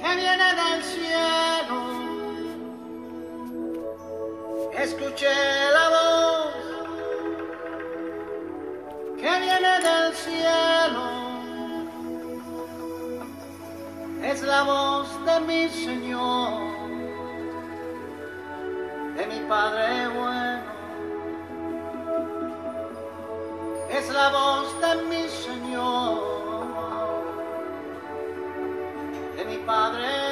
que viene del cielo. Escuché la voz que viene del cielo. Es la voz de mi Señor, de mi Padre bueno. Es la voz de mi Señor. mi Padre.